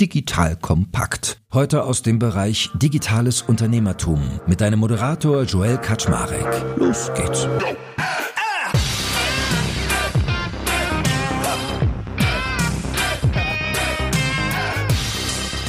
Digital Kompakt. Heute aus dem Bereich Digitales Unternehmertum mit deinem Moderator Joel Kaczmarek. Los geht's.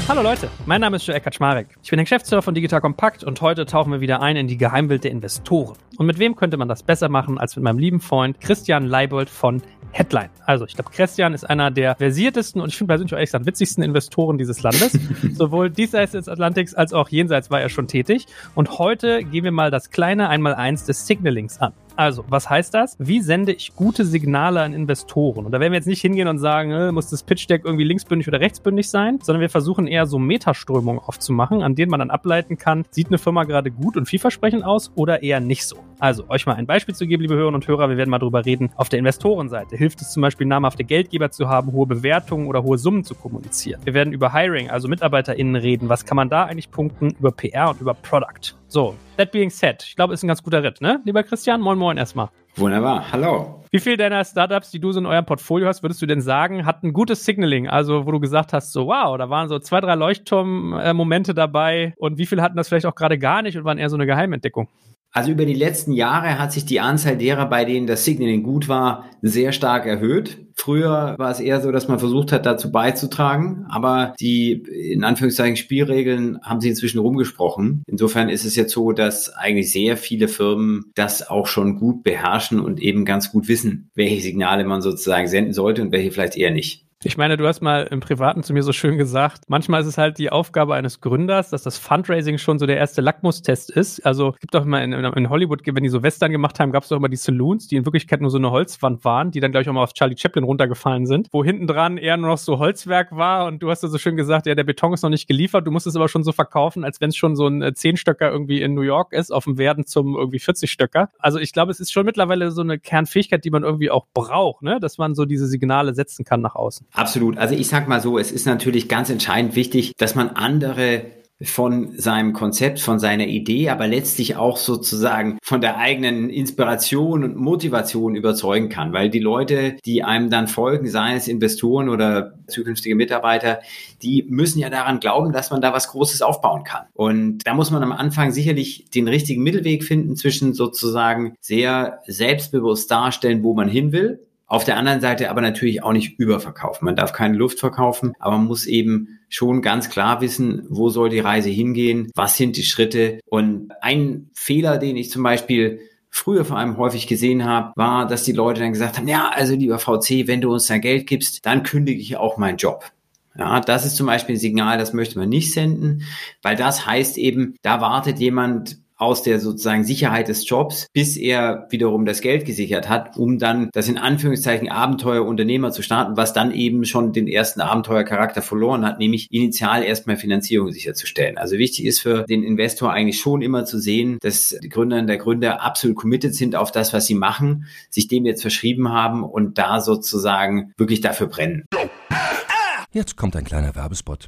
Hallo Leute, mein Name ist Joel Kaczmarek. Ich bin der Geschäftsführer von Digital Compact und heute tauchen wir wieder ein in die Geheimwelt der Investoren. Und mit wem könnte man das besser machen als mit meinem lieben Freund Christian Leibold von Headline. Also ich glaube, Christian ist einer der versiertesten und ich finde persönlich auch ehrlich gesagt witzigsten Investoren dieses Landes. Sowohl diesseits des Atlantiks als auch jenseits war er schon tätig. Und heute gehen wir mal das kleine Einmaleins des Signalings an. Also, was heißt das? Wie sende ich gute Signale an Investoren? Und da werden wir jetzt nicht hingehen und sagen, äh, muss das Pitch Deck irgendwie linksbündig oder rechtsbündig sein, sondern wir versuchen eher so Metaströmungen aufzumachen, an denen man dann ableiten kann, sieht eine Firma gerade gut und vielversprechend aus oder eher nicht so. Also, euch mal ein Beispiel zu geben, liebe Hörerinnen und Hörer, wir werden mal drüber reden. Auf der Investorenseite hilft es zum Beispiel, namhafte Geldgeber zu haben, hohe Bewertungen oder hohe Summen zu kommunizieren. Wir werden über Hiring, also MitarbeiterInnen reden. Was kann man da eigentlich punkten? Über PR und über Product. So, that being said, ich glaube, ist ein ganz guter Ritt, ne? Lieber Christian, moin moin erstmal. Wunderbar, hallo. Wie viele deiner Startups, die du so in eurem Portfolio hast, würdest du denn sagen, hatten ein gutes Signaling? Also, wo du gesagt hast, so wow, da waren so zwei, drei Leuchtturm-Momente dabei und wie viele hatten das vielleicht auch gerade gar nicht und waren eher so eine Geheimentdeckung? Also über die letzten Jahre hat sich die Anzahl derer, bei denen das Signaling gut war, sehr stark erhöht. Früher war es eher so, dass man versucht hat, dazu beizutragen, aber die in Anführungszeichen Spielregeln haben sich inzwischen rumgesprochen. Insofern ist es jetzt so, dass eigentlich sehr viele Firmen das auch schon gut beherrschen und eben ganz gut wissen, welche Signale man sozusagen senden sollte und welche vielleicht eher nicht. Ich meine, du hast mal im Privaten zu mir so schön gesagt, manchmal ist es halt die Aufgabe eines Gründers, dass das Fundraising schon so der erste Lackmustest ist. Also gibt doch immer in, in Hollywood, wenn die so Western gemacht haben, gab es doch immer die Saloons, die in Wirklichkeit nur so eine Holzwand waren, die dann, glaube ich, auch mal auf Charlie Chaplin runtergefallen sind, wo hinten dran eher nur noch so Holzwerk war und du hast ja so schön gesagt, ja, der Beton ist noch nicht geliefert, du musst es aber schon so verkaufen, als wenn es schon so ein äh, Zehnstöcker irgendwie in New York ist, auf dem Werden zum irgendwie 40-Stöcker. Also ich glaube, es ist schon mittlerweile so eine Kernfähigkeit, die man irgendwie auch braucht, ne? dass man so diese Signale setzen kann nach außen. Absolut. Also ich sag mal so, es ist natürlich ganz entscheidend wichtig, dass man andere von seinem Konzept, von seiner Idee, aber letztlich auch sozusagen von der eigenen Inspiration und Motivation überzeugen kann, weil die Leute, die einem dann folgen, seien es Investoren oder zukünftige Mitarbeiter, die müssen ja daran glauben, dass man da was Großes aufbauen kann. Und da muss man am Anfang sicherlich den richtigen Mittelweg finden zwischen sozusagen sehr selbstbewusst darstellen, wo man hin will, auf der anderen Seite aber natürlich auch nicht überverkaufen. Man darf keine Luft verkaufen, aber man muss eben schon ganz klar wissen, wo soll die Reise hingehen, was sind die Schritte. Und ein Fehler, den ich zum Beispiel früher vor allem häufig gesehen habe, war, dass die Leute dann gesagt haben, ja, also lieber VC, wenn du uns dein Geld gibst, dann kündige ich auch meinen Job. Ja, das ist zum Beispiel ein Signal, das möchte man nicht senden, weil das heißt eben, da wartet jemand aus der sozusagen Sicherheit des Jobs, bis er wiederum das Geld gesichert hat, um dann das in Anführungszeichen Abenteuerunternehmer zu starten, was dann eben schon den ersten Abenteuercharakter verloren hat, nämlich initial erstmal Finanzierung sicherzustellen. Also wichtig ist für den Investor eigentlich schon immer zu sehen, dass die Gründerinnen der Gründer absolut committed sind auf das, was sie machen, sich dem jetzt verschrieben haben und da sozusagen wirklich dafür brennen. Jetzt kommt ein kleiner Werbespot.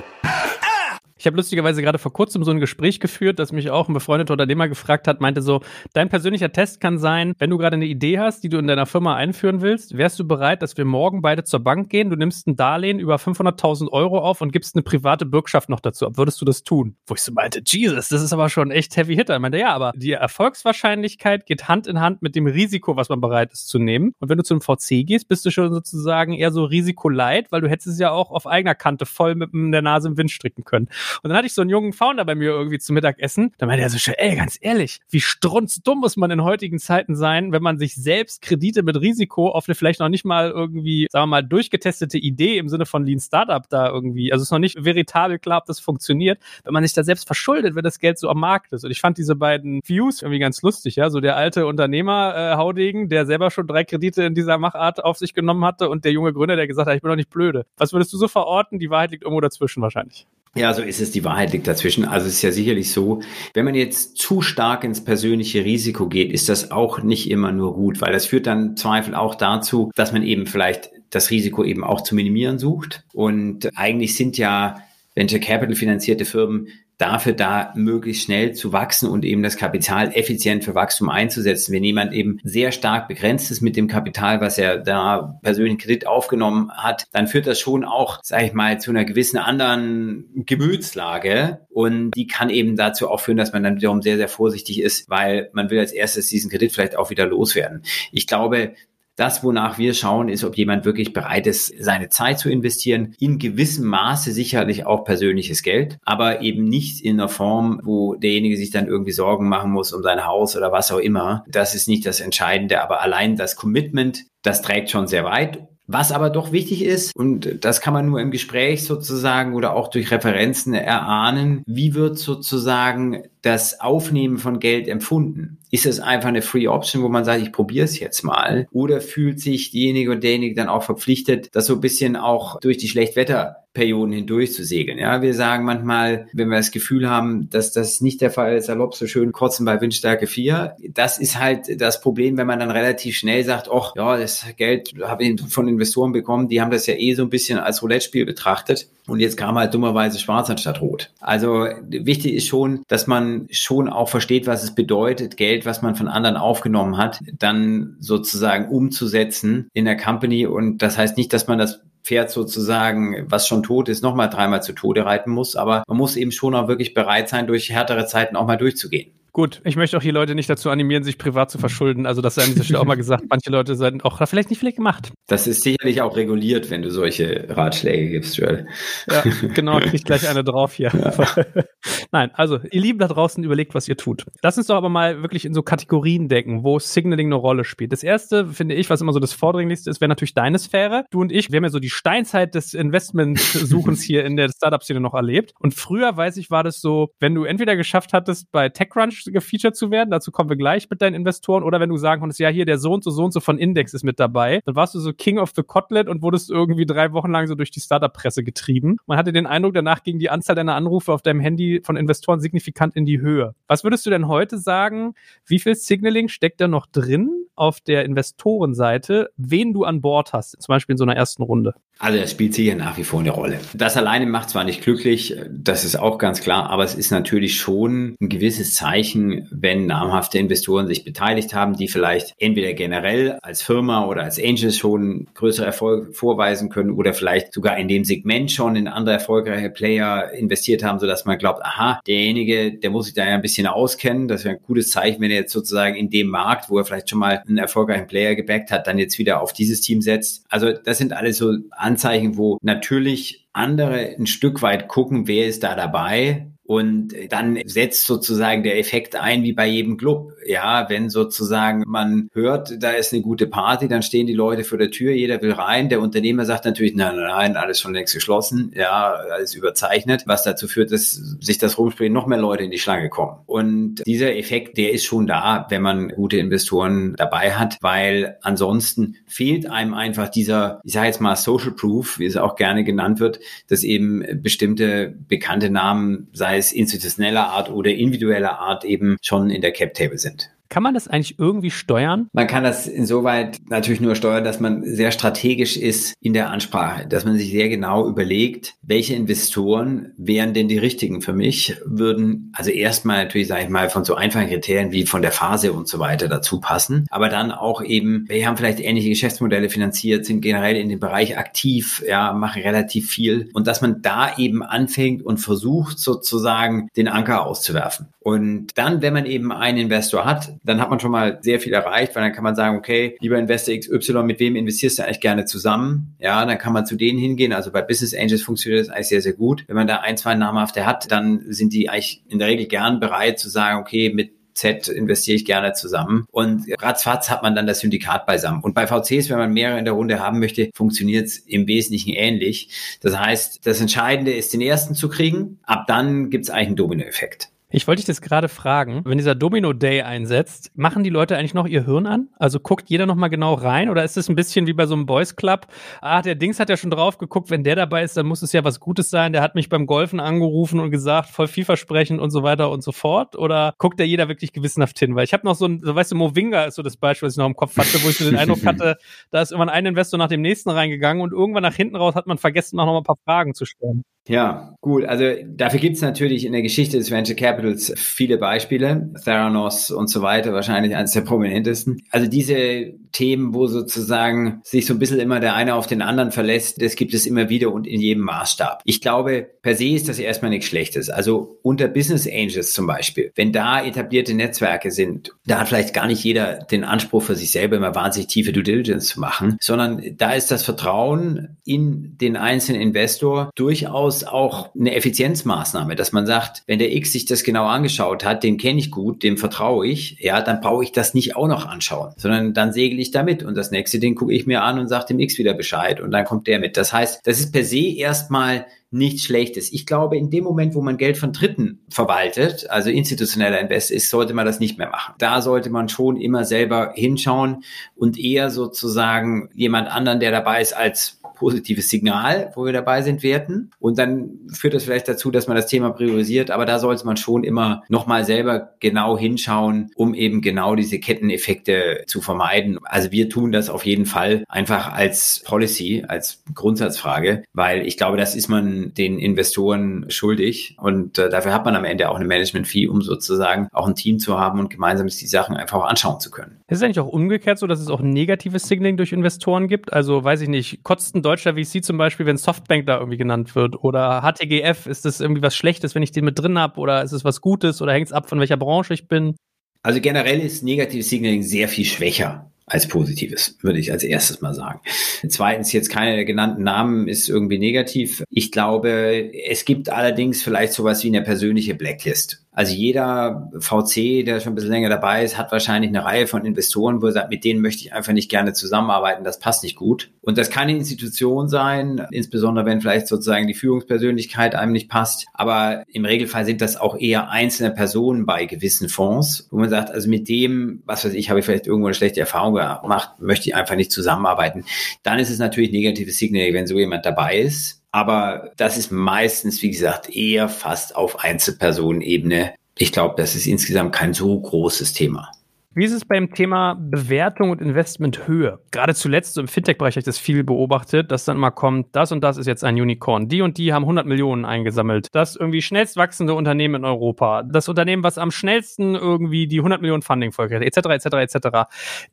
Ich habe lustigerweise gerade vor kurzem so ein Gespräch geführt, das mich auch ein befreundeter Unternehmer gefragt hat, meinte so, dein persönlicher Test kann sein, wenn du gerade eine Idee hast, die du in deiner Firma einführen willst, wärst du bereit, dass wir morgen beide zur Bank gehen, du nimmst ein Darlehen über 500.000 Euro auf und gibst eine private Bürgschaft noch dazu. Würdest du das tun? Wo ich so meinte, Jesus, das ist aber schon echt heavy hitter. Ich meinte, ja, aber die Erfolgswahrscheinlichkeit geht Hand in Hand mit dem Risiko, was man bereit ist zu nehmen. Und wenn du zum VC gehst, bist du schon sozusagen eher so risikoleit, weil du hättest es ja auch auf eigener Kante voll mit der Nase im Wind stricken können. Und dann hatte ich so einen jungen Founder bei mir irgendwie zum Mittagessen. Da meinte er so schön, ey, ganz ehrlich, wie strunzdumm muss man in heutigen Zeiten sein, wenn man sich selbst Kredite mit Risiko auf eine vielleicht noch nicht mal irgendwie, sagen wir mal, durchgetestete Idee im Sinne von Lean Startup da irgendwie, also es ist noch nicht veritabel klar, ob das funktioniert, wenn man sich da selbst verschuldet, wenn das Geld so am Markt ist. Und ich fand diese beiden Views irgendwie ganz lustig, ja, so der alte Unternehmer äh, Haudegen, der selber schon drei Kredite in dieser Machart auf sich genommen hatte und der junge Gründer, der gesagt hat, ich bin doch nicht blöde. Was würdest du so verorten? Die Wahrheit liegt irgendwo dazwischen wahrscheinlich. Ja, so ist es. Die Wahrheit liegt dazwischen. Also es ist ja sicherlich so, wenn man jetzt zu stark ins persönliche Risiko geht, ist das auch nicht immer nur gut, weil das führt dann Zweifel auch dazu, dass man eben vielleicht das Risiko eben auch zu minimieren sucht. Und eigentlich sind ja Venture Capital finanzierte Firmen dafür da, möglichst schnell zu wachsen und eben das Kapital effizient für Wachstum einzusetzen. Wenn jemand eben sehr stark begrenzt ist mit dem Kapital, was er da persönlichen Kredit aufgenommen hat, dann führt das schon auch, sage ich mal, zu einer gewissen anderen Gemütslage. Und die kann eben dazu auch führen, dass man dann wiederum sehr, sehr vorsichtig ist, weil man will als erstes diesen Kredit vielleicht auch wieder loswerden. Ich glaube, das, wonach wir schauen, ist, ob jemand wirklich bereit ist, seine Zeit zu investieren. In gewissem Maße sicherlich auch persönliches Geld, aber eben nicht in einer Form, wo derjenige sich dann irgendwie Sorgen machen muss um sein Haus oder was auch immer. Das ist nicht das Entscheidende, aber allein das Commitment, das trägt schon sehr weit was aber doch wichtig ist, und das kann man nur im Gespräch sozusagen oder auch durch Referenzen erahnen, wie wird sozusagen das Aufnehmen von Geld empfunden? Ist es einfach eine Free Option, wo man sagt, ich probiere es jetzt mal? Oder fühlt sich diejenige und derjenige dann auch verpflichtet, das so ein bisschen auch durch die Schlechtwetterperioden hindurch zu segeln? Ja, wir sagen manchmal, wenn wir das Gefühl haben, dass das nicht der Fall ist, salopp so schön kurzen bei Windstärke 4. Das ist halt das Problem, wenn man dann relativ schnell sagt, ach ja, das Geld habe ich von Investoren bekommen, die haben das ja eh so ein bisschen als Roulette-Spiel betrachtet. Und jetzt kam halt dummerweise schwarz anstatt rot. Also wichtig ist schon, dass man schon auch versteht, was es bedeutet, Geld, was man von anderen aufgenommen hat, dann sozusagen umzusetzen in der Company. Und das heißt nicht, dass man das Pferd sozusagen, was schon tot ist, nochmal dreimal zu Tode reiten muss. Aber man muss eben schon auch wirklich bereit sein, durch härtere Zeiten auch mal durchzugehen. Gut, ich möchte auch die Leute nicht dazu animieren, sich privat zu verschulden. Also das sei an dieser Stelle auch mal gesagt. Manche Leute sind auch da vielleicht nicht vielleicht gemacht. Das ist sicherlich auch reguliert, wenn du solche Ratschläge gibst, Joel. Ja, genau, krieg gleich eine drauf hier. Ja. Nein, also ihr Lieben da draußen überlegt, was ihr tut. Lass uns doch aber mal wirklich in so Kategorien denken, wo Signaling eine Rolle spielt. Das erste, finde ich, was immer so das Vordringlichste ist, wäre natürlich deine Sphäre. Du und ich, wir haben ja so die Steinzeit des Investmentsuchens hier in der Startup-Szene noch erlebt. Und früher, weiß ich, war das so, wenn du entweder geschafft hattest, bei TechCrunch gefeatured zu werden. Dazu kommen wir gleich mit deinen Investoren. Oder wenn du sagen konntest, ja, hier der Sohn zu Sohn so von Index ist mit dabei, dann warst du so King of the Kotlet und wurdest irgendwie drei Wochen lang so durch die Startup-Presse getrieben. Man hatte den Eindruck, danach ging die Anzahl deiner Anrufe auf deinem Handy von Investoren signifikant in die Höhe. Was würdest du denn heute sagen? Wie viel Signaling steckt da noch drin auf der Investorenseite, wen du an Bord hast, zum Beispiel in so einer ersten Runde? Also das spielt sicher nach wie vor eine Rolle. Das alleine macht zwar nicht glücklich, das ist auch ganz klar, aber es ist natürlich schon ein gewisses Zeichen, wenn namhafte Investoren sich beteiligt haben, die vielleicht entweder generell als Firma oder als Angel schon größere Erfolge vorweisen können oder vielleicht sogar in dem Segment schon in andere erfolgreiche Player investiert haben, sodass man glaubt, aha, derjenige, der muss sich da ja ein bisschen auskennen. Das wäre ein gutes Zeichen, wenn er jetzt sozusagen in dem Markt, wo er vielleicht schon mal einen erfolgreichen Player gebackt hat, dann jetzt wieder auf dieses Team setzt. Also das sind alles so Anzeichen, wo natürlich andere ein Stück weit gucken, wer ist da dabei, und dann setzt sozusagen der Effekt ein wie bei jedem Club. Ja, wenn sozusagen man hört, da ist eine gute Party, dann stehen die Leute vor der Tür, jeder will rein. Der Unternehmer sagt natürlich, nein, nein, nein, alles schon längst geschlossen. Ja, alles überzeichnet, was dazu führt, dass sich das rumspricht, noch mehr Leute in die Schlange kommen. Und dieser Effekt, der ist schon da, wenn man gute Investoren dabei hat, weil ansonsten fehlt einem einfach dieser, ich sage jetzt mal Social Proof, wie es auch gerne genannt wird, dass eben bestimmte bekannte Namen, sei es institutioneller Art oder individueller Art eben schon in der Cap-Table sind. Kann man das eigentlich irgendwie steuern? Man kann das insoweit natürlich nur steuern, dass man sehr strategisch ist in der Ansprache, dass man sich sehr genau überlegt, welche Investoren wären denn die richtigen für mich, würden also erstmal natürlich, sage ich mal, von so einfachen Kriterien wie von der Phase und so weiter dazu passen, aber dann auch eben, wir haben vielleicht ähnliche Geschäftsmodelle finanziert, sind generell in dem Bereich aktiv, ja, machen relativ viel und dass man da eben anfängt und versucht sozusagen den Anker auszuwerfen. Und dann, wenn man eben einen Investor hat, dann hat man schon mal sehr viel erreicht, weil dann kann man sagen, okay, lieber Investor XY, mit wem investierst du eigentlich gerne zusammen? Ja, dann kann man zu denen hingehen. Also bei Business Angels funktioniert das eigentlich sehr, sehr gut. Wenn man da ein, zwei namhafte hat, dann sind die eigentlich in der Regel gern bereit zu sagen, okay, mit Z investiere ich gerne zusammen. Und ratzfatz hat man dann das Syndikat beisammen. Und bei VCs, wenn man mehrere in der Runde haben möchte, funktioniert es im Wesentlichen ähnlich. Das heißt, das Entscheidende ist, den ersten zu kriegen. Ab dann gibt es eigentlich einen Dominoeffekt. Ich wollte dich das gerade fragen, wenn dieser Domino Day einsetzt, machen die Leute eigentlich noch ihr Hirn an? Also guckt jeder noch mal genau rein oder ist es ein bisschen wie bei so einem Boys Club? Ah, der Dings hat ja schon drauf geguckt, wenn der dabei ist, dann muss es ja was Gutes sein. Der hat mich beim Golfen angerufen und gesagt, voll vielversprechend und so weiter und so fort. Oder guckt da jeder wirklich gewissenhaft hin? Weil ich habe noch so ein, so, weißt du, Movinga ist so das Beispiel, was ich noch im Kopf hatte, wo ich so den Eindruck hatte, da ist irgendwann ein Investor nach dem nächsten reingegangen und irgendwann nach hinten raus hat man vergessen, noch mal ein paar Fragen zu stellen. Ja, gut. Also dafür gibt es natürlich in der Geschichte des Venture Capitals viele Beispiele. Theranos und so weiter, wahrscheinlich eines der prominentesten. Also diese Themen, wo sozusagen sich so ein bisschen immer der eine auf den anderen verlässt, das gibt es immer wieder und in jedem Maßstab. Ich glaube, per se ist das erstmal nichts Schlechtes. Also unter Business Angels zum Beispiel, wenn da etablierte Netzwerke sind, da hat vielleicht gar nicht jeder den Anspruch für sich selber immer wahnsinnig tiefe Due Diligence zu machen, sondern da ist das Vertrauen in den einzelnen Investor durchaus durchaus auch eine Effizienzmaßnahme, dass man sagt, wenn der X sich das genau angeschaut hat, den kenne ich gut, dem vertraue ich, ja, dann brauche ich das nicht auch noch anschauen, sondern dann segel ich damit und das nächste Ding gucke ich mir an und sage dem X wieder Bescheid und dann kommt der mit. Das heißt, das ist per se erstmal nichts Schlechtes. Ich glaube, in dem Moment, wo man Geld von Dritten verwaltet, also institutioneller Invest ist, sollte man das nicht mehr machen. Da sollte man schon immer selber hinschauen und eher sozusagen jemand anderen, der dabei ist, als positives Signal, wo wir dabei sind, werten. Und dann führt das vielleicht dazu, dass man das Thema priorisiert. Aber da sollte man schon immer nochmal selber genau hinschauen, um eben genau diese Ketteneffekte zu vermeiden. Also wir tun das auf jeden Fall einfach als Policy, als Grundsatzfrage, weil ich glaube, das ist man den Investoren schuldig. Und äh, dafür hat man am Ende auch eine Management-Fee, um sozusagen auch ein Team zu haben und gemeinsam die Sachen einfach anschauen zu können. Ist es eigentlich auch umgekehrt so, dass es auch negatives Signaling durch Investoren gibt? Also weiß ich nicht, kotzt ein deutscher VC zum Beispiel, wenn Softbank da irgendwie genannt wird? Oder HTGF, ist das irgendwie was Schlechtes, wenn ich den mit drin habe? Oder ist es was Gutes? Oder hängt es ab, von welcher Branche ich bin? Also generell ist negatives Signaling sehr viel schwächer als Positives, würde ich als erstes mal sagen. Zweitens, jetzt keine der genannten Namen ist irgendwie negativ. Ich glaube, es gibt allerdings vielleicht sowas wie eine persönliche Blacklist. Also jeder VC, der schon ein bisschen länger dabei ist, hat wahrscheinlich eine Reihe von Investoren, wo er sagt, mit denen möchte ich einfach nicht gerne zusammenarbeiten, das passt nicht gut. Und das kann eine Institution sein, insbesondere wenn vielleicht sozusagen die Führungspersönlichkeit einem nicht passt. Aber im Regelfall sind das auch eher einzelne Personen bei gewissen Fonds, wo man sagt, also mit dem, was weiß ich, habe ich vielleicht irgendwo eine schlechte Erfahrung gemacht, möchte ich einfach nicht zusammenarbeiten. Dann ist es natürlich negatives Signal, wenn so jemand dabei ist. Aber das ist meistens, wie gesagt, eher fast auf Einzelpersonenebene. Ich glaube, das ist insgesamt kein so großes Thema. Wie ist es beim Thema Bewertung und Investmenthöhe? Gerade zuletzt so im Fintech-Bereich habe ich das viel beobachtet, dass dann mal kommt, das und das ist jetzt ein Unicorn. Die und die haben 100 Millionen eingesammelt. Das irgendwie schnellst wachsende Unternehmen in Europa. Das Unternehmen, was am schnellsten irgendwie die 100 Millionen Funding-Folge hat, etc., etc., etc.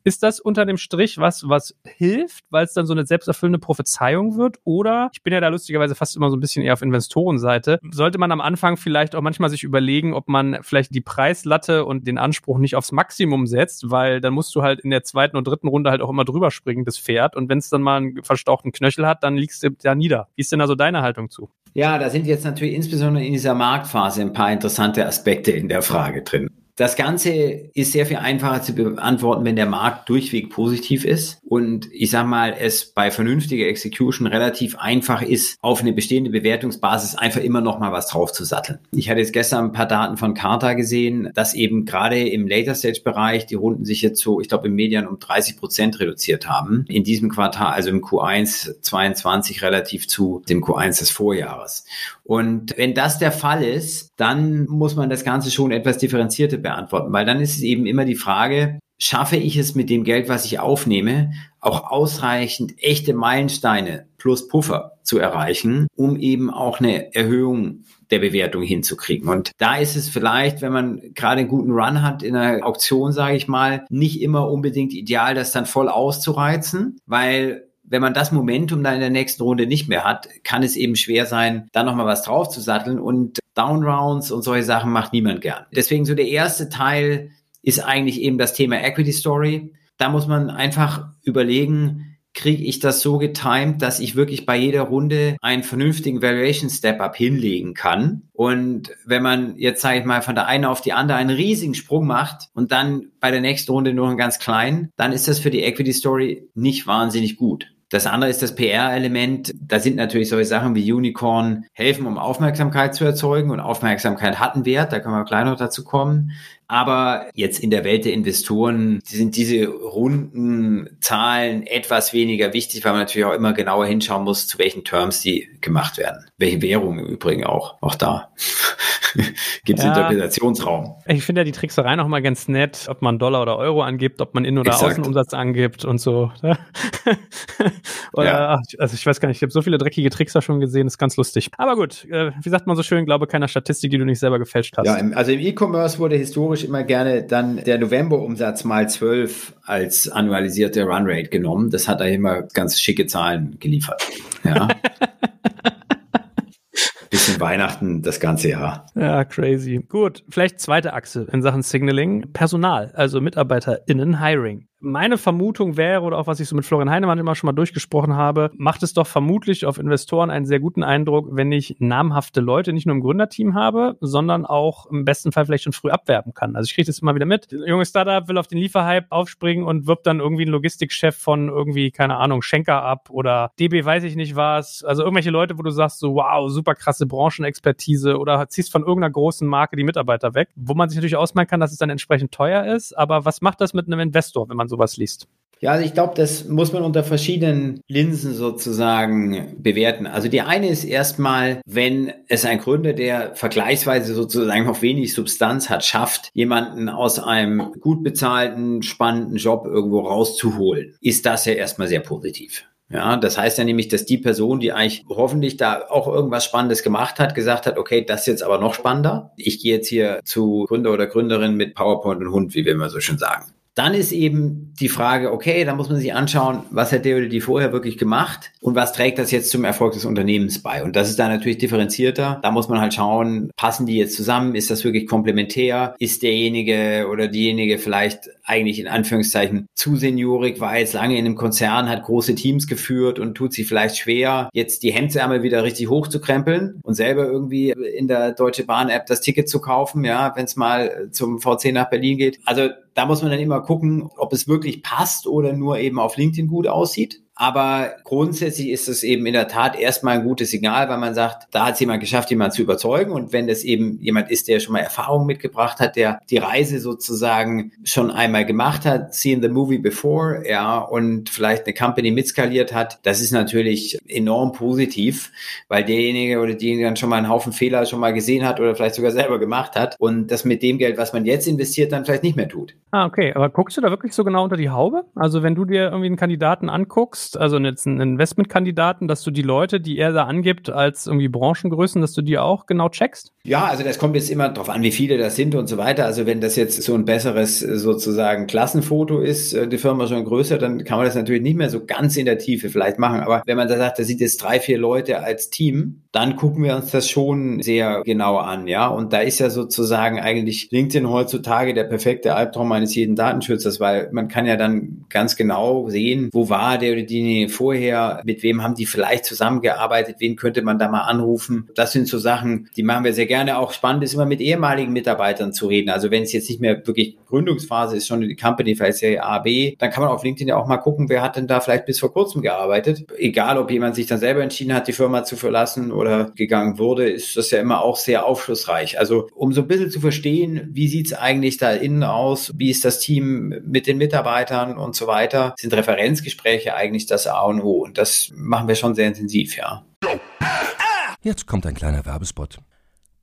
Ist das unter dem Strich was, was hilft, weil es dann so eine selbsterfüllende Prophezeiung wird? Oder, ich bin ja da lustigerweise fast immer so ein bisschen eher auf Investorenseite, sollte man am Anfang vielleicht auch manchmal sich überlegen, ob man vielleicht die Preislatte und den Anspruch nicht aufs Maximum setzt, weil dann musst du halt in der zweiten und dritten Runde halt auch immer drüber springen, das Pferd. Und wenn es dann mal einen verstauchten Knöchel hat, dann liegst du da nieder. Wie ist denn also deine Haltung zu? Ja, da sind jetzt natürlich insbesondere in dieser Marktphase ein paar interessante Aspekte in der Frage drin. Das Ganze ist sehr viel einfacher zu beantworten, wenn der Markt durchweg positiv ist und ich sag mal, es bei vernünftiger Execution relativ einfach ist, auf eine bestehende Bewertungsbasis einfach immer noch mal was drauf zu satteln. Ich hatte jetzt gestern ein paar Daten von Carta gesehen, dass eben gerade im Later Stage Bereich die Runden sich jetzt so, ich glaube, im Median um 30 Prozent reduziert haben. In diesem Quartal, also im Q1 22 relativ zu dem Q1 des Vorjahres. Und wenn das der Fall ist, dann muss man das Ganze schon etwas differenzierter beantworten, weil dann ist es eben immer die Frage, schaffe ich es mit dem Geld, was ich aufnehme, auch ausreichend echte Meilensteine plus Puffer zu erreichen, um eben auch eine Erhöhung der Bewertung hinzukriegen. Und da ist es vielleicht, wenn man gerade einen guten Run hat in einer Auktion, sage ich mal, nicht immer unbedingt ideal, das dann voll auszureizen, weil wenn man das Momentum dann in der nächsten Runde nicht mehr hat, kann es eben schwer sein, da nochmal was draufzusatteln und Downrounds und solche Sachen macht niemand gern. Deswegen so der erste Teil ist eigentlich eben das Thema Equity Story. Da muss man einfach überlegen, kriege ich das so getimed, dass ich wirklich bei jeder Runde einen vernünftigen Valuation Step-Up hinlegen kann. Und wenn man jetzt, sage ich mal, von der einen auf die andere einen riesigen Sprung macht und dann bei der nächsten Runde nur einen ganz kleinen, dann ist das für die Equity Story nicht wahnsinnig gut. Das andere ist das PR-Element. Da sind natürlich solche Sachen wie Unicorn helfen, um Aufmerksamkeit zu erzeugen und Aufmerksamkeit hat einen Wert. Da können wir gleich noch dazu kommen. Aber jetzt in der Welt der Investoren sind diese runden Zahlen etwas weniger wichtig, weil man natürlich auch immer genauer hinschauen muss, zu welchen Terms die gemacht werden. Welche Währung im Übrigen auch. Auch da gibt es ja, Interpretationsraum. Ich finde ja die Trickserei noch mal ganz nett, ob man Dollar oder Euro angibt, ob man In- oder Exakt. Außenumsatz angibt und so. oder, ja. also ich weiß gar nicht, ich habe so viele dreckige Trickser schon gesehen, ist ganz lustig. Aber gut, äh, wie sagt man so schön, glaube keiner Statistik, die du nicht selber gefälscht hast. Ja, also im E-Commerce wurde historisch historisch immer gerne dann der November-Umsatz mal 12 als annualisierte Runrate genommen. Das hat da immer ganz schicke Zahlen geliefert. Ja. Bisschen Weihnachten das ganze Jahr. Ja, crazy. Gut, vielleicht zweite Achse in Sachen Signaling. Personal, also MitarbeiterInnen Hiring meine Vermutung wäre, oder auch was ich so mit Florian Heinemann immer schon mal durchgesprochen habe, macht es doch vermutlich auf Investoren einen sehr guten Eindruck, wenn ich namhafte Leute nicht nur im Gründerteam habe, sondern auch im besten Fall vielleicht schon früh abwerben kann. Also ich kriege das immer wieder mit. Ein junges Startup will auf den Lieferhype aufspringen und wirbt dann irgendwie einen Logistikchef von irgendwie, keine Ahnung, Schenker ab oder DB weiß ich nicht was. Also irgendwelche Leute, wo du sagst so, wow, super krasse Branchenexpertise oder ziehst von irgendeiner großen Marke die Mitarbeiter weg, wo man sich natürlich ausmalen kann, dass es dann entsprechend teuer ist. Aber was macht das mit einem Investor, wenn man sowas liest? Ja, also ich glaube, das muss man unter verschiedenen Linsen sozusagen bewerten. Also die eine ist erstmal, wenn es ein Gründer, der vergleichsweise sozusagen noch wenig Substanz hat, schafft, jemanden aus einem gut bezahlten, spannenden Job irgendwo rauszuholen, ist das ja erstmal sehr positiv. Ja, das heißt ja nämlich, dass die Person, die eigentlich hoffentlich da auch irgendwas Spannendes gemacht hat, gesagt hat, okay, das ist jetzt aber noch spannender. Ich gehe jetzt hier zu Gründer oder Gründerin mit PowerPoint und Hund, wie wir immer so schön sagen. Dann ist eben die Frage, okay, da muss man sich anschauen, was hat der oder die vorher wirklich gemacht und was trägt das jetzt zum Erfolg des Unternehmens bei? Und das ist dann natürlich differenzierter. Da muss man halt schauen, passen die jetzt zusammen? Ist das wirklich komplementär? Ist derjenige oder diejenige vielleicht eigentlich in Anführungszeichen zu seniorig, war jetzt lange in einem Konzern, hat große Teams geführt und tut sich vielleicht schwer, jetzt die Hemdsärmel wieder richtig hochzukrempeln und selber irgendwie in der Deutsche Bahn App das Ticket zu kaufen, ja, wenn es mal zum VC nach Berlin geht. Also da muss man dann immer gucken, ob es wirklich passt oder nur eben auf LinkedIn gut aussieht. Aber grundsätzlich ist es eben in der Tat erstmal ein gutes Signal, weil man sagt, da hat es jemand geschafft, jemand zu überzeugen. Und wenn das eben jemand ist, der schon mal Erfahrung mitgebracht hat, der die Reise sozusagen schon einmal gemacht hat, seen the movie before, ja, und vielleicht eine Company mitskaliert hat, das ist natürlich enorm positiv, weil derjenige oder diejenige dann schon mal einen Haufen Fehler schon mal gesehen hat oder vielleicht sogar selber gemacht hat und das mit dem Geld, was man jetzt investiert, dann vielleicht nicht mehr tut. Ah, okay. Aber guckst du da wirklich so genau unter die Haube? Also wenn du dir irgendwie einen Kandidaten anguckst, hast, also jetzt einen Investmentkandidaten, dass du die Leute, die er da angibt als irgendwie Branchengrößen, dass du die auch genau checkst? Ja, also das kommt jetzt immer darauf an, wie viele das sind und so weiter. Also wenn das jetzt so ein besseres sozusagen Klassenfoto ist, äh, die Firma schon größer, dann kann man das natürlich nicht mehr so ganz in der Tiefe vielleicht machen. Aber wenn man da sagt, da sind jetzt drei, vier Leute als Team, dann gucken wir uns das schon sehr genau an, ja. Und da ist ja sozusagen eigentlich LinkedIn heutzutage der perfekte Albtraum eines jeden Datenschützers, weil man kann ja dann ganz genau sehen, wo war der oder die die vorher, mit wem haben die vielleicht zusammengearbeitet, wen könnte man da mal anrufen. Das sind so Sachen, die machen wir sehr gerne. Auch spannend ist immer mit ehemaligen Mitarbeitern zu reden. Also wenn es jetzt nicht mehr wirklich Gründungsphase ist, schon die Company vielleicht Serie A, B, dann kann man auf LinkedIn ja auch mal gucken, wer hat denn da vielleicht bis vor kurzem gearbeitet. Egal, ob jemand sich dann selber entschieden hat, die Firma zu verlassen oder gegangen wurde, ist das ja immer auch sehr aufschlussreich. Also um so ein bisschen zu verstehen, wie sieht es eigentlich da innen aus, wie ist das Team mit den Mitarbeitern und so weiter, sind Referenzgespräche eigentlich das A und O. Und das machen wir schon sehr intensiv, ja. Jetzt kommt ein kleiner Werbespot.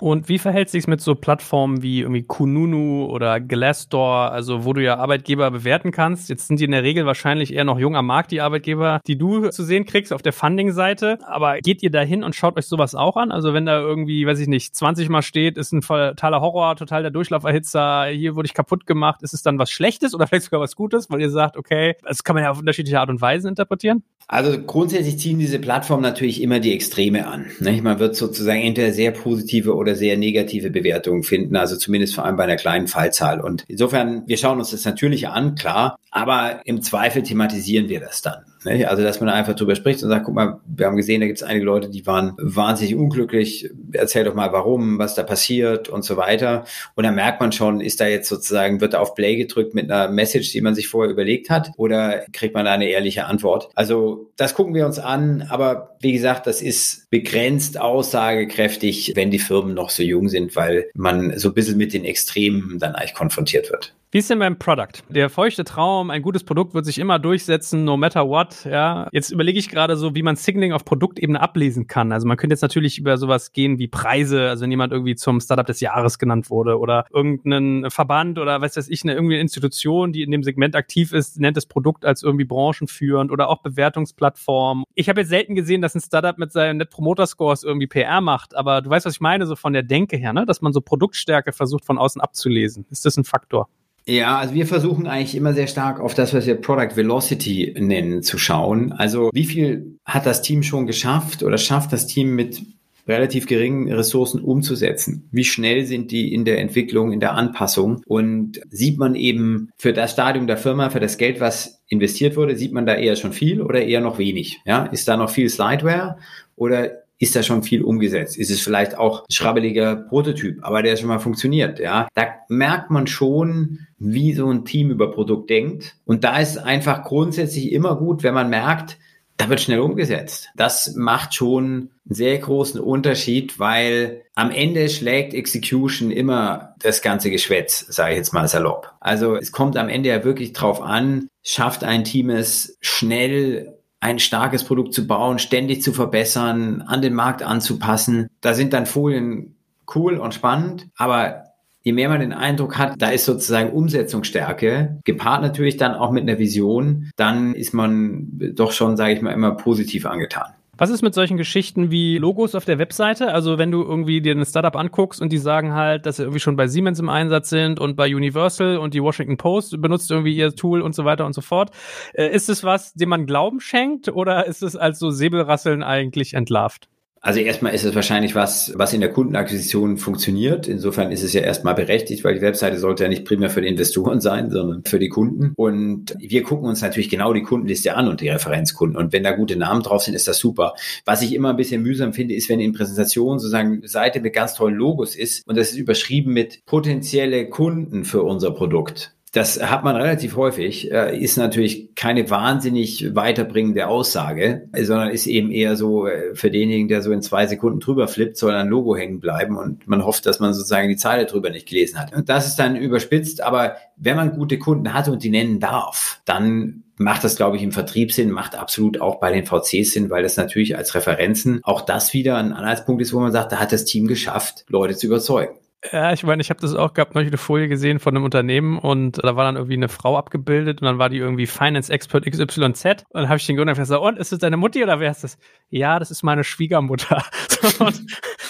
Und wie verhält sich mit so Plattformen wie irgendwie Kununu oder Glassdoor, also wo du ja Arbeitgeber bewerten kannst? Jetzt sind die in der Regel wahrscheinlich eher noch jung am Markt, die Arbeitgeber, die du zu sehen kriegst auf der Funding-Seite. Aber geht ihr da hin und schaut euch sowas auch an? Also wenn da irgendwie, weiß ich nicht, 20 Mal steht, ist ein totaler Horror, total der Durchlauferhitzer, hier wurde ich kaputt gemacht, ist es dann was Schlechtes oder vielleicht sogar was Gutes, weil ihr sagt, okay, das kann man ja auf unterschiedliche Art und Weise interpretieren? Also grundsätzlich ziehen diese Plattformen natürlich immer die Extreme an. Man wird sozusagen entweder sehr positive oder sehr negative Bewertungen finden, also zumindest vor allem bei einer kleinen Fallzahl. Und insofern, wir schauen uns das natürlich an, klar, aber im Zweifel thematisieren wir das dann. Ne? Also, dass man einfach drüber spricht und sagt, guck mal, wir haben gesehen, da gibt es einige Leute, die waren wahnsinnig unglücklich. Erzähl doch mal, warum, was da passiert und so weiter. Und dann merkt man schon, ist da jetzt sozusagen, wird da auf Play gedrückt mit einer Message, die man sich vorher überlegt hat, oder kriegt man da eine ehrliche Antwort? Also, das gucken wir uns an, aber wie gesagt, das ist begrenzt aussagekräftig, wenn die Firmen noch so jung sind, weil man so ein bisschen mit den Extremen dann eigentlich konfrontiert wird. Wie ist denn beim Product? Der feuchte Traum, ein gutes Produkt wird sich immer durchsetzen, no matter what, ja. Jetzt überlege ich gerade so, wie man Signaling auf Produktebene ablesen kann. Also man könnte jetzt natürlich über sowas gehen wie Preise, also wenn jemand irgendwie zum Startup des Jahres genannt wurde oder irgendeinen Verband oder was weiß ich, eine irgendwie eine Institution, die in dem Segment aktiv ist, nennt das Produkt als irgendwie branchenführend oder auch Bewertungsplattform. Ich habe jetzt selten gesehen, dass ein Startup mit seinen Net Promoter Scores irgendwie PR macht, aber du weißt, was ich meine, so von der Denke her, ne? dass man so Produktstärke versucht von außen abzulesen. Ist das ein Faktor? Ja, also wir versuchen eigentlich immer sehr stark auf das, was wir Product Velocity nennen, zu schauen. Also wie viel hat das Team schon geschafft oder schafft das Team mit relativ geringen Ressourcen umzusetzen? Wie schnell sind die in der Entwicklung, in der Anpassung? Und sieht man eben für das Stadium der Firma, für das Geld, was investiert wurde, sieht man da eher schon viel oder eher noch wenig? Ja, ist da noch viel Slideware oder ist da schon viel umgesetzt? Ist es vielleicht auch ein schrabbeliger Prototyp, aber der schon mal funktioniert? Ja, da merkt man schon, wie so ein Team über Produkt denkt. Und da ist einfach grundsätzlich immer gut, wenn man merkt, da wird schnell umgesetzt. Das macht schon einen sehr großen Unterschied, weil am Ende schlägt Execution immer das ganze Geschwätz, sage ich jetzt mal salopp. Also es kommt am Ende ja wirklich drauf an, schafft ein Team es schnell ein starkes Produkt zu bauen, ständig zu verbessern, an den Markt anzupassen. Da sind dann Folien cool und spannend, aber je mehr man den Eindruck hat, da ist sozusagen Umsetzungsstärke, gepaart natürlich dann auch mit einer Vision, dann ist man doch schon, sage ich mal, immer positiv angetan. Was ist mit solchen Geschichten wie Logos auf der Webseite? Also wenn du irgendwie dir ein Startup anguckst und die sagen halt, dass sie irgendwie schon bei Siemens im Einsatz sind und bei Universal und die Washington Post benutzt irgendwie ihr Tool und so weiter und so fort. Äh, ist es was, dem man Glauben schenkt oder ist es als so Säbelrasseln eigentlich entlarvt? Also erstmal ist es wahrscheinlich was, was in der Kundenakquisition funktioniert. Insofern ist es ja erstmal berechtigt, weil die Webseite sollte ja nicht primär für die Investoren sein, sondern für die Kunden. Und wir gucken uns natürlich genau die Kundenliste an und die Referenzkunden. Und wenn da gute Namen drauf sind, ist das super. Was ich immer ein bisschen mühsam finde, ist, wenn in Präsentationen sozusagen Seite mit ganz tollen Logos ist und das ist überschrieben mit potenzielle Kunden für unser Produkt Das hat man relativ häufig, äh, ist natürlich keine wahnsinnig weiterbringende Aussage, sondern ist eben eher so äh, für denjenigen, der so in zwei Sekunden drüber flippt, soll ein Logo hängen bleiben und man hofft, dass man sozusagen die Zeile drüber nicht gelesen hat. Und das ist dann überspitzt, aber wenn man gute Kunden hat und die nennen darf, dann macht das, glaube ich, im Vertrieb Sinn, macht absolut auch bei den VCs Sinn, weil das natürlich als Referenzen auch das wieder ein Anhaltspunkt ist, wo man sagt, da hat das Team geschafft, Leute zu überzeugen. Ja, ich meine, ich habe das auch gehabt, neulich eine Folie gesehen von einem Unternehmen und da war dann irgendwie eine Frau abgebildet und dann war die irgendwie Finance Expert XYZ und dann habe ich den und gesagt, und ist das deine Mutti oder wer ist das? Ja, das ist meine Schwiegermutter. und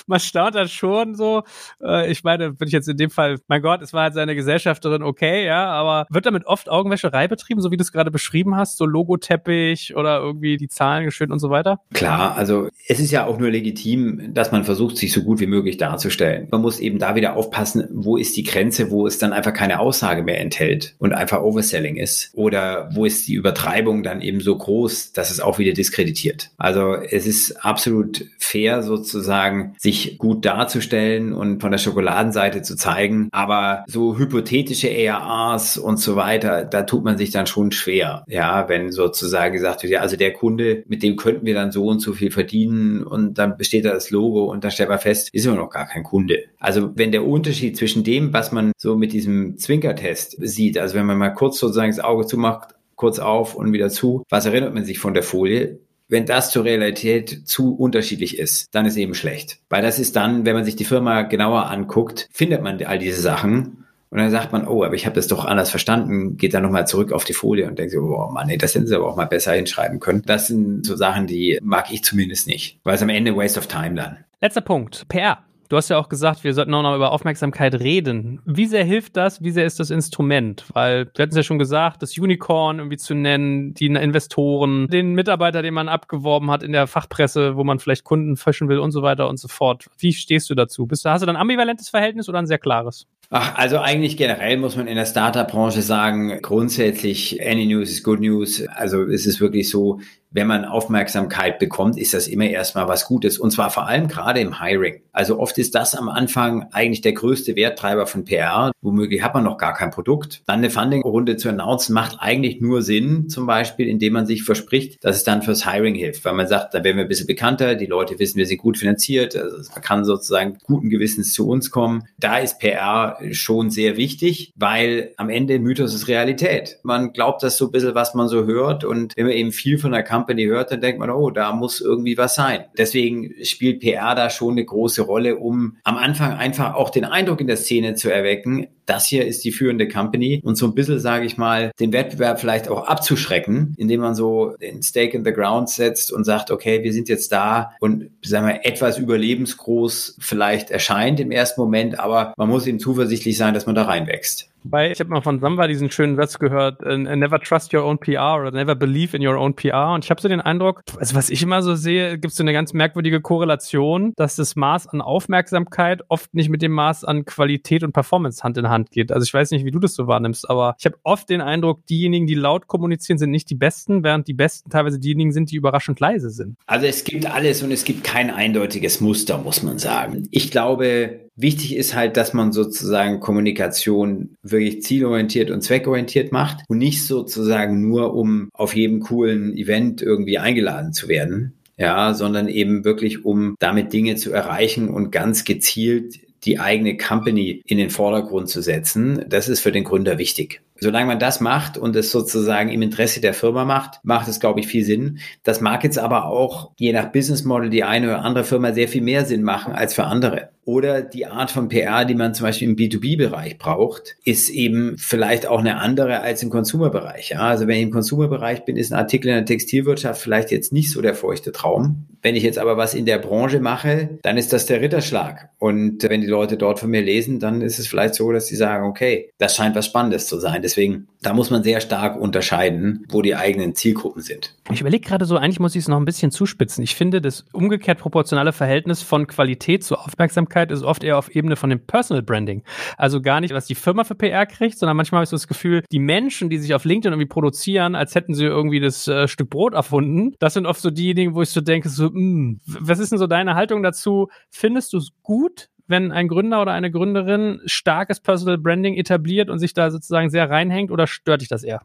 man staunt dann schon so. Äh, ich meine, bin ich jetzt in dem Fall, mein Gott, es war halt seine Gesellschafterin, okay, ja, aber wird damit oft Augenwäscherei betrieben, so wie du es gerade beschrieben hast, so Logoteppich oder irgendwie die Zahlen geschönt und so weiter? Klar, also es ist ja auch nur legitim, dass man versucht, sich so gut wie möglich darzustellen. Man muss eben da wieder wieder aufpassen, wo ist die Grenze, wo es dann einfach keine Aussage mehr enthält und einfach Overselling ist oder wo ist die Übertreibung dann eben so groß, dass es auch wieder diskreditiert. Also es ist absolut fair sozusagen, sich gut darzustellen und von der Schokoladenseite zu zeigen, aber so hypothetische ARAs und so weiter, da tut man sich dann schon schwer, ja, wenn sozusagen gesagt wird, ja, also der Kunde, mit dem könnten wir dann so und so viel verdienen und dann besteht da das Logo und dann stellt man fest, ist immer noch gar kein Kunde. Also wenn der Unterschied zwischen dem, was man so mit diesem Zwinkertest sieht, also wenn man mal kurz sozusagen das Auge zumacht, kurz auf und wieder zu, was erinnert man sich von der Folie? Wenn das zur Realität zu unterschiedlich ist, dann ist eben schlecht. Weil das ist dann, wenn man sich die Firma genauer anguckt, findet man all diese Sachen und dann sagt man, oh, aber ich habe das doch anders verstanden, geht dann nochmal zurück auf die Folie und denkt so, oh Mann, nee, das hätten sie aber auch mal besser hinschreiben können. Das sind so Sachen, die mag ich zumindest nicht, weil es am Ende Waste of Time dann. Letzter Punkt, PR. Du hast ja auch gesagt, wir sollten auch noch über Aufmerksamkeit reden. Wie sehr hilft das? Wie sehr ist das Instrument? Weil wir hatten es ja schon gesagt, das Unicorn irgendwie zu nennen, die Investoren, den Mitarbeiter, den man abgeworben hat in der Fachpresse, wo man vielleicht Kunden fischen will und so weiter und so fort. Wie stehst du dazu? Bist du, hast du dann ein ambivalentes Verhältnis oder ein sehr klares? Ach, also eigentlich generell muss man in der Startup-Branche sagen, grundsätzlich any news is good news. Also es ist wirklich so, wenn man Aufmerksamkeit bekommt, ist das immer erstmal was Gutes. Und zwar vor allem gerade im Hiring. Also oft ist das am Anfang eigentlich der größte Werttreiber von PR. Womöglich hat man noch gar kein Produkt. Dann eine Funding-Runde zu announcen macht eigentlich nur Sinn, zum Beispiel, indem man sich verspricht, dass es dann fürs Hiring hilft. Weil man sagt, da werden wir ein bisschen bekannter, die Leute wissen, wir sind gut finanziert, also man kann sozusagen guten Gewissens zu uns kommen. Da ist PR schon sehr wichtig, weil am Ende Mythos ist Realität. Man glaubt das so ein bisschen, was man so hört. Und wenn man eben viel von der Kampagne Company hört, dann denkt man, oh, da muss irgendwie was sein. Deswegen spielt PR da schon eine große Rolle, um am Anfang einfach auch den Eindruck in der Szene zu erwecken, das hier ist die führende Company und so ein bisschen, sage ich mal, den Wettbewerb vielleicht auch abzuschrecken, indem man so den Stake in the Ground setzt und sagt, okay, wir sind jetzt da und sagen wir etwas überlebensgroß vielleicht erscheint im ersten Moment, aber man muss eben zuversichtlich sein, dass man da reinwächst. Weil ich habe mal von Samba diesen schönen Satz gehört, uh, never trust your own PR oder never believe in your own PR. Und ich habe so den Eindruck, also was ich immer so sehe, gibt es so eine ganz merkwürdige Korrelation, dass das Maß an Aufmerksamkeit oft nicht mit dem Maß an Qualität und Performance Hand in Hand geht. Also ich weiß nicht, wie du das so wahrnimmst, aber ich habe oft den Eindruck, diejenigen, die laut kommunizieren, sind nicht die Besten, während die Besten teilweise diejenigen sind, die überraschend leise sind. Also es gibt alles und es gibt kein eindeutiges Muster, muss man sagen. Ich glaube, Wichtig ist halt, dass man sozusagen Kommunikation wirklich zielorientiert und zweckorientiert macht und nicht sozusagen nur, um auf jedem coolen Event irgendwie eingeladen zu werden. Ja, sondern eben wirklich, um damit Dinge zu erreichen und ganz gezielt die eigene Company in den Vordergrund zu setzen. Das ist für den Gründer wichtig. Solange man das macht und es sozusagen im Interesse der Firma macht, macht es, glaube ich, viel Sinn. Das mag jetzt aber auch je nach Business Model die eine oder andere Firma sehr viel mehr Sinn machen als für andere oder die Art von PR, die man zum Beispiel im B2B-Bereich braucht, ist eben vielleicht auch eine andere als im Consumer-Bereich. Ja? Also wenn ich im Consumer-Bereich bin, ist ein Artikel in der Textilwirtschaft vielleicht jetzt nicht so der feuchte Traum. Wenn ich jetzt aber was in der Branche mache, dann ist das der Ritterschlag. Und wenn die Leute dort von mir lesen, dann ist es vielleicht so, dass sie sagen, okay, das scheint was Spannendes zu sein. Deswegen, da muss man sehr stark unterscheiden, wo die eigenen Zielgruppen sind. Ich überlege gerade so, eigentlich muss ich es noch ein bisschen zuspitzen. Ich finde, das umgekehrt proportionale Verhältnis von Qualität zu Aufmerksamkeit ist oft eher auf Ebene von dem Personal Branding. Also gar nicht, was die Firma für PR kriegt, sondern manchmal habe ich so das Gefühl, die Menschen, die sich auf LinkedIn irgendwie produzieren, als hätten sie irgendwie das äh, Stück Brot erfunden, das sind oft so diejenigen, wo ich so denke, so, mh, hm, was ist denn so deine Haltung dazu? Findest du es gut, wenn ein Gründer oder eine Gründerin starkes Personal Branding etabliert und sich da sozusagen sehr reinhängt oder stört dich das eher?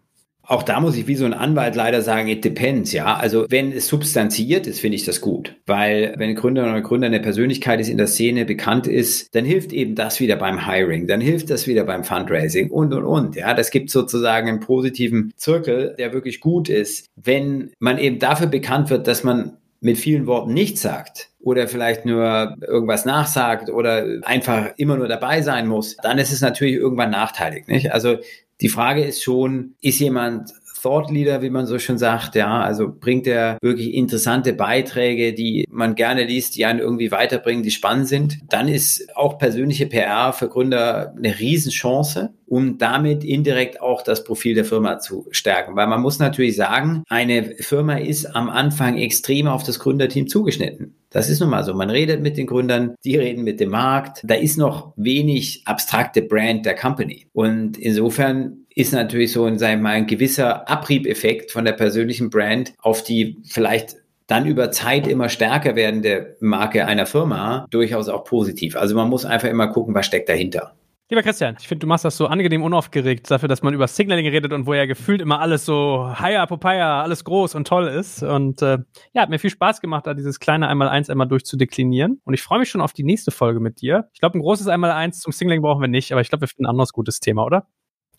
Auch da muss ich wie so ein Anwalt leider sagen, it depends, ja. Also wenn es substanziert ist, finde ich das gut. Weil wenn Gründer oder Gründer eine Persönlichkeit ist, in der Szene bekannt ist, dann hilft eben das wieder beim Hiring, dann hilft das wieder beim Fundraising und, und, und. Ja, das gibt sozusagen einen positiven Zirkel, der wirklich gut ist. Wenn man eben dafür bekannt wird, dass man mit vielen Worten nichts sagt oder vielleicht nur irgendwas nachsagt oder einfach immer nur dabei sein muss, dann ist es natürlich irgendwann nachteilig. Nicht? Also die Frage ist schon, ist jemand Thought Leader, wie man so schon sagt, ja, also bringt er wirklich interessante Beiträge, die man gerne liest, die einen irgendwie weiterbringen, die spannend sind. Dann ist auch persönliche PR für Gründer eine Riesenchance, um damit indirekt auch das Profil der Firma zu stärken. Weil man muss natürlich sagen, eine Firma ist am Anfang extrem auf das Gründerteam zugeschnitten. Das ist nun mal so. Man redet mit den Gründern, die reden mit dem Markt. Da ist noch wenig abstrakte Brand der Company. Und insofern ist natürlich so in seinem ein gewisser Abriebeffekt von der persönlichen Brand auf die vielleicht dann über Zeit immer stärker werdende Marke einer Firma durchaus auch positiv. Also man muss einfach immer gucken, was steckt dahinter. Lieber Christian, ich finde, du machst das so angenehm unaufgeregt dafür, dass man über Signaling redet und wo ja gefühlt immer alles so Haya, Popeye, alles groß und toll ist. Und äh, ja, hat mir viel Spaß gemacht, da dieses kleine Einmal-Eins einmal durchzudeklinieren. Und ich freue mich schon auf die nächste Folge mit dir. Ich glaube, ein großes Einmal-Eins zum Signaling brauchen wir nicht, aber ich glaube, wir finden ein anderes gutes Thema, oder?